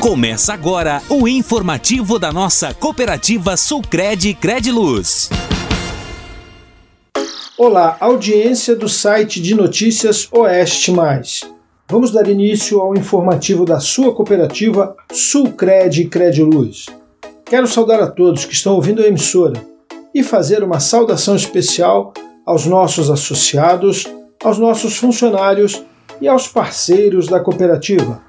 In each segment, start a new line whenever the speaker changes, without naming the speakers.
Começa agora o informativo da nossa cooperativa Sulcred Crediluz.
Olá, audiência do site de notícias Oeste Mais. Vamos dar início ao informativo da sua cooperativa Sulcred Crediluz. Quero saudar a todos que estão ouvindo a emissora e fazer uma saudação especial aos nossos associados, aos nossos funcionários e aos parceiros da cooperativa.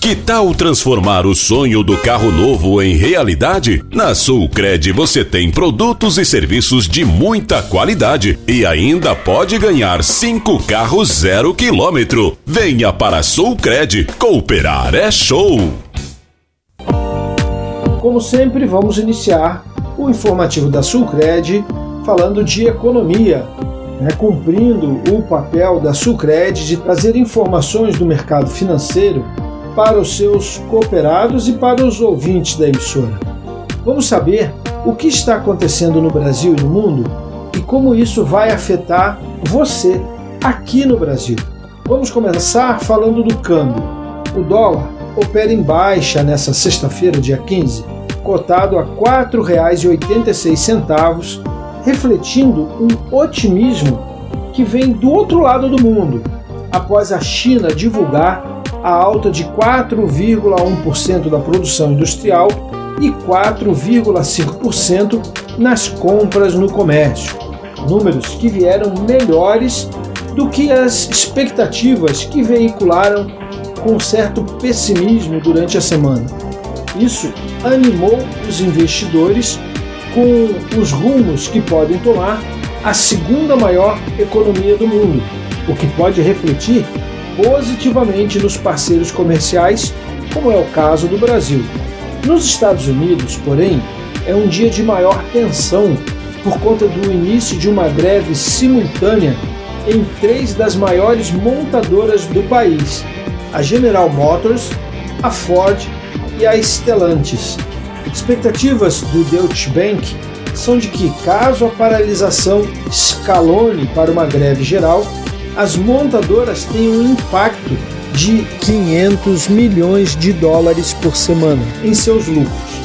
Que tal transformar o sonho do carro novo em realidade? Na Sulcred você tem produtos e serviços de muita qualidade e ainda pode ganhar cinco carros zero quilômetro. Venha para a Sulcred, cooperar é show!
Como sempre, vamos iniciar o informativo da Sulcred falando de economia, né, cumprindo o papel da Sulcred de trazer informações do mercado financeiro para os seus cooperados e para os ouvintes da emissora. Vamos saber o que está acontecendo no Brasil e no mundo e como isso vai afetar você aqui no Brasil. Vamos começar falando do câmbio. O dólar opera em baixa nessa sexta-feira, dia 15, cotado a R$ 4,86, refletindo um otimismo que vem do outro lado do mundo, após a China divulgar a alta de 4,1% da produção industrial e 4,5% nas compras no comércio. Números que vieram melhores do que as expectativas que veicularam com certo pessimismo durante a semana. Isso animou os investidores com os rumos que podem tomar a segunda maior economia do mundo, o que pode refletir positivamente nos parceiros comerciais, como é o caso do Brasil. Nos Estados Unidos, porém, é um dia de maior tensão por conta do início de uma greve simultânea em três das maiores montadoras do país: a General Motors, a Ford e a Stellantis. Expectativas do Deutsche Bank são de que, caso a paralisação escalone para uma greve geral, as montadoras têm um impacto de 500 milhões de dólares por semana em seus lucros.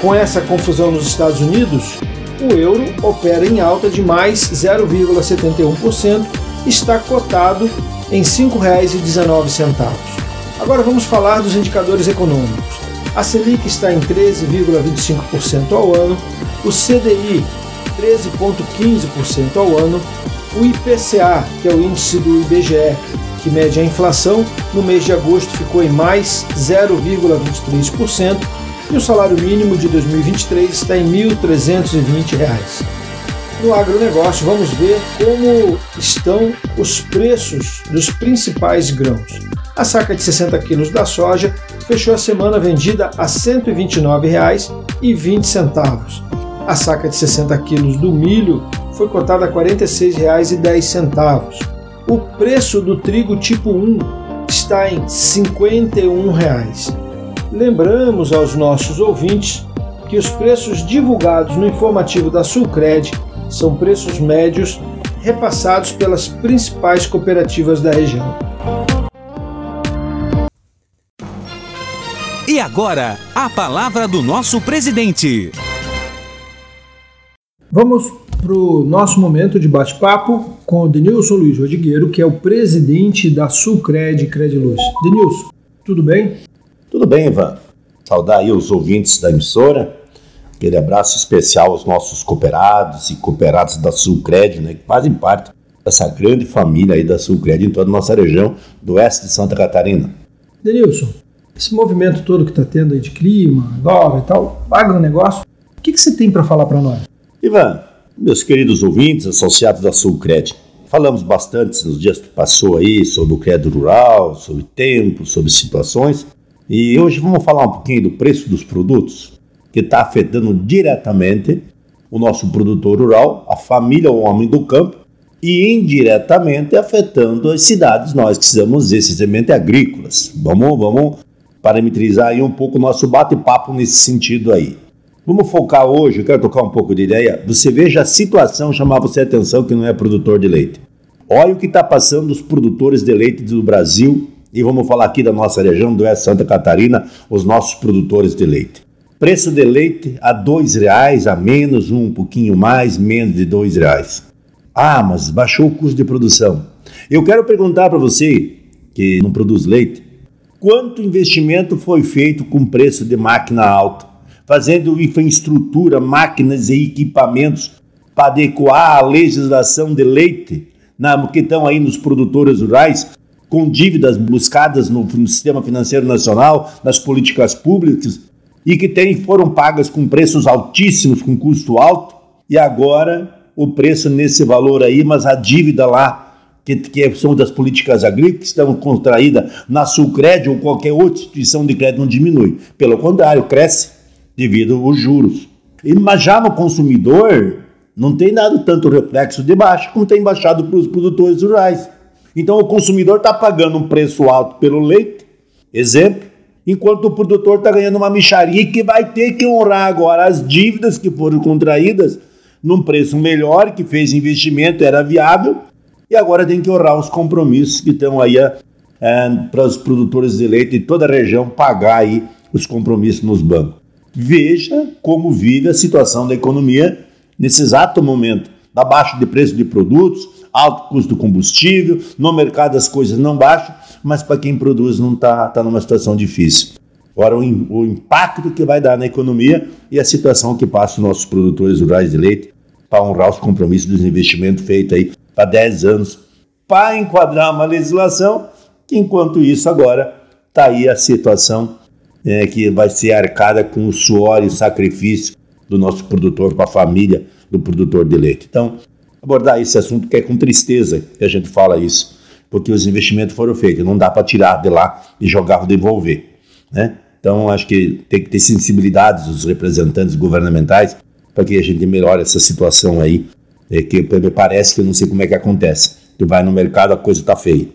Com essa confusão nos Estados Unidos, o euro opera em alta de mais 0,71%, está cotado em R$ 5,19. Agora vamos falar dos indicadores econômicos. A Selic está em 13,25% ao ano, o CDI 13,15% ao ano o IPCA, que é o índice do IBGE, que mede a inflação, no mês de agosto ficou em mais 0,23% e o salário mínimo de 2023 está em R$ 1.320. No agronegócio, vamos ver como estão os preços dos principais grãos. A saca de 60 quilos da soja fechou a semana vendida a R$ 129,20. A saca de 60 quilos do milho foi cotada a R$ 46,10. O preço do trigo tipo 1 está em 51 reais. Lembramos aos nossos ouvintes que os preços divulgados no informativo da Sulcred são preços médios repassados pelas principais cooperativas da região.
E agora, a palavra do nosso presidente.
Vamos para o nosso momento de bate-papo com o Denilson Luiz Rodrigueiro, que é o presidente da Sulcred Crediluz. Denilson, tudo bem?
Tudo bem, Ivan. Saudar aí os ouvintes da emissora. Aquele abraço especial aos nossos cooperados e cooperados da Sulcred, né, que fazem parte dessa grande família aí da Sulcred em toda a nossa região do oeste de Santa Catarina.
Denilson, esse movimento todo que está tendo aí de clima, dólar e tal, agronegócio, o que, que você tem para falar para nós?
Ivan, meus queridos ouvintes, associados da Sulcred, falamos bastante nos dias que passou aí sobre o crédito rural, sobre tempo, sobre situações, e hoje vamos falar um pouquinho do preço dos produtos, que está afetando diretamente o nosso produtor rural, a família, o homem do campo, e indiretamente afetando as cidades, nós que somos essencialmente agrícolas. Vamos, vamos parametrizar aí um pouco o nosso bate-papo nesse sentido aí. Vamos focar hoje, eu quero tocar um pouco de ideia. Você veja a situação chamar você a atenção que não é produtor de leite. Olha o que está passando os produtores de leite do Brasil E vamos falar aqui da nossa região do Oeste Santa Catarina, os nossos produtores de leite. Preço de leite a dois reais, a menos, um pouquinho mais, menos de dois reais. Ah, mas baixou o custo de produção. Eu quero perguntar para você, que não produz leite, quanto investimento foi feito com preço de máquina alta, fazendo infraestrutura, máquinas e equipamentos para adequar a legislação de leite, na, que estão aí nos produtores rurais, com dívidas buscadas no, no sistema financeiro nacional, nas políticas públicas, e que tem, foram pagas com preços altíssimos, com custo alto, e agora o preço nesse valor aí, mas a dívida lá, que, que são das políticas agrícolas, que estão contraídas na Sulcred ou qualquer outra instituição de crédito não diminui. Pelo contrário, cresce devido aos juros. E, mas já no consumidor, não tem dado tanto reflexo de baixa como tem baixado para os produtores rurais. Então o consumidor está pagando um preço alto pelo leite, exemplo, enquanto o produtor está ganhando uma micharia que vai ter que honrar agora as dívidas que foram contraídas num preço melhor, que fez investimento, era viável, e agora tem que honrar os compromissos que estão aí é, para os produtores de leite de toda a região pagar aí os compromissos nos bancos. Veja como vive a situação da economia nesse exato momento, da baixa de preço de produtos, alto custo do combustível, no mercado as coisas não baixam, mas para quem produz não está tá numa situação difícil. Agora, o, o, impacto que vai dar na economia e a situação que passa os nossos produtores rurais de leite para honrar os compromissos dos investimentos feitos aí para 10 anos, para enquadrar uma legislação que, enquanto isso, agora está aí a situação é, que vai ser arcada com o suor e sacrifício do nosso produtor, para a família do produtor de leite. Então, abordar esse assunto que é com tristeza que a gente fala isso, porque os investimentos foram feitos, não dá para tirar de lá e jogar ou devolver, né? Então, acho que tem que ter sensibilidades dos representantes governamentais para que a gente melhore essa situação aí, é, que me parece que eu não sei como é que acontece. Tu vai no mercado, a coisa está feia.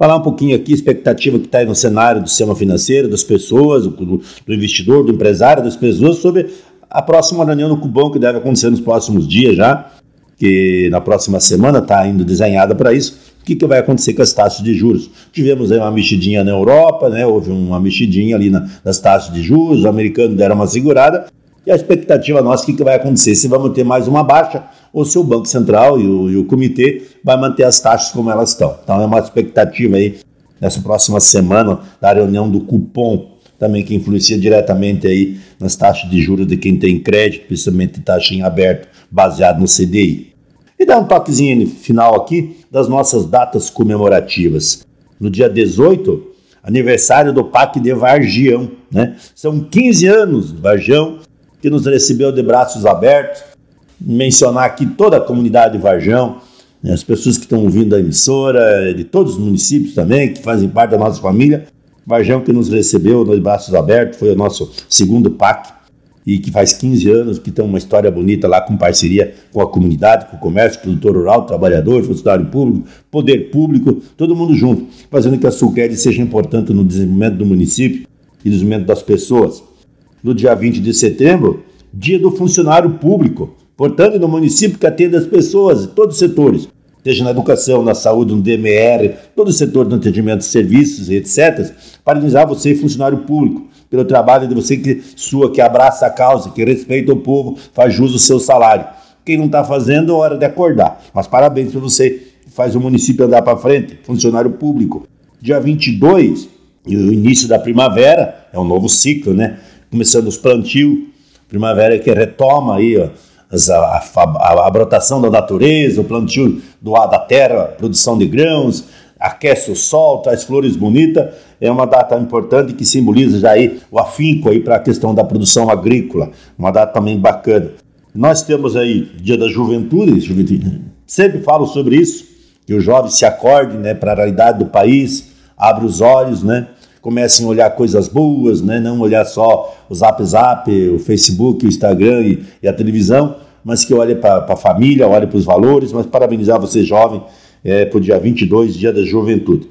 Falar um pouquinho aqui, expectativa que está no cenário do sistema financeiro, das pessoas, do, do investidor, do empresário, das pessoas, sobre a próxima reunião no Cubão, que deve acontecer nos próximos dias já, que na próxima semana está indo desenhada para isso. O que, que vai acontecer com as taxas de juros? Tivemos aí uma mexidinha na Europa, né? houve uma mexidinha ali na, nas taxas de juros, os americanos deram uma segurada, e a expectativa nossa, o que, que vai acontecer? Se vamos ter mais uma baixa, ou se o Banco Central e o, e o comitê vai manter as taxas como elas estão. Então é uma expectativa aí nessa próxima semana da reunião do cupom também que influencia diretamente aí nas taxas de juros de quem tem crédito, principalmente taxa em aberto, baseado no CDI. E dar um toquezinho final aqui das nossas datas comemorativas. No dia 18, aniversário do PAC de Vargião. Né? São 15 anos Vargião, que nos recebeu de braços abertos. Mencionar aqui toda a comunidade de Varjão, né? as pessoas que estão ouvindo a emissora, de todos os municípios também, que fazem parte da nossa família. Varjão que nos recebeu de braços abertos, foi o nosso segundo PAC e que faz 15 anos que tem uma história bonita lá com parceria com a comunidade, com o comércio, produtor rural, trabalhador, funcionário público, poder público, todo mundo junto, fazendo que a Sulcred seja importante no desenvolvimento do município e desenvolvimento das pessoas. No dia 20 de setembro, dia do funcionário público, portanto, no município que atende as pessoas, todos os setores, seja na educação, na saúde, no DMR, todo o setor do atendimento de serviços, etc., parabenizar você, funcionário público, pelo trabalho de você que sua, que abraça a causa, que respeita o povo, faz jus ao seu salário. Quem não está fazendo, é hora de acordar. Mas parabéns para você, que faz o município andar para frente, funcionário público. Dia 22, e o início da primavera, é um novo ciclo, né? Começando os plantios, primavera que retoma aí, ó, a, a, a, brotação da natureza, o plantio do ar da terra, produção de grãos, aquece o sol, traz flores bonitas. É uma data importante que simboliza já aí o afinco aí para a questão da produção agrícola. Uma data também bacana. Nós temos aí Dia da Juventude, juventude. sempre falo sobre isso, que o jovem se acorde né, para a realidade do país, abre os olhos, né? Comecem a olhar coisas boas, né? não olhar só o Zap Zap, o Facebook, o Instagram e, e a televisão, mas que olhe para a família, olhe para os valores, mas parabenizar você jovem é, para o dia 22, dia da juventude.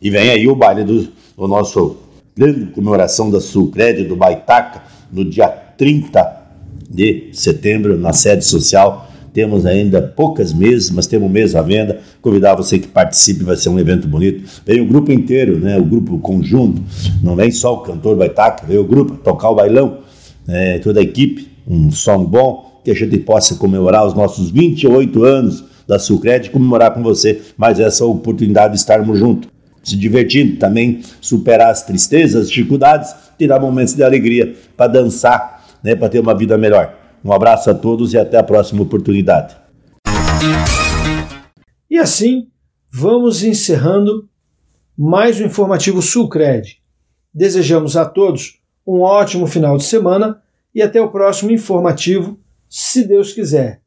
E vem aí o baile do, do nosso grande comemoração da Sulcred, do Baitaca, no dia 30 de setembro, na sede social Temos ainda poucas mesas, mas temos mesa à venda. Convidar você que participe, vai ser um evento bonito. Vem o grupo inteiro, né? O grupo conjunto. Não vem só o cantor estar, vem o grupo tocar o bailão. Né? Toda a equipe, um som bom, que a gente possa comemorar os nossos 28 anos da Sucred e comemorar com você mais essa oportunidade de estarmos juntos. Se divertindo, também superar as tristezas, as dificuldades, tirar momentos de alegria para dançar, né? Para ter uma vida melhor. Um abraço a todos e até a próxima oportunidade.
E assim, vamos encerrando mais um informativo Sulcred. Desejamos a todos um ótimo final de semana e até o próximo informativo, se Deus quiser.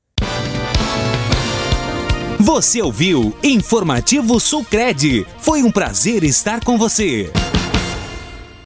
Você ouviu Informativo Sulcred. Foi um prazer estar com você.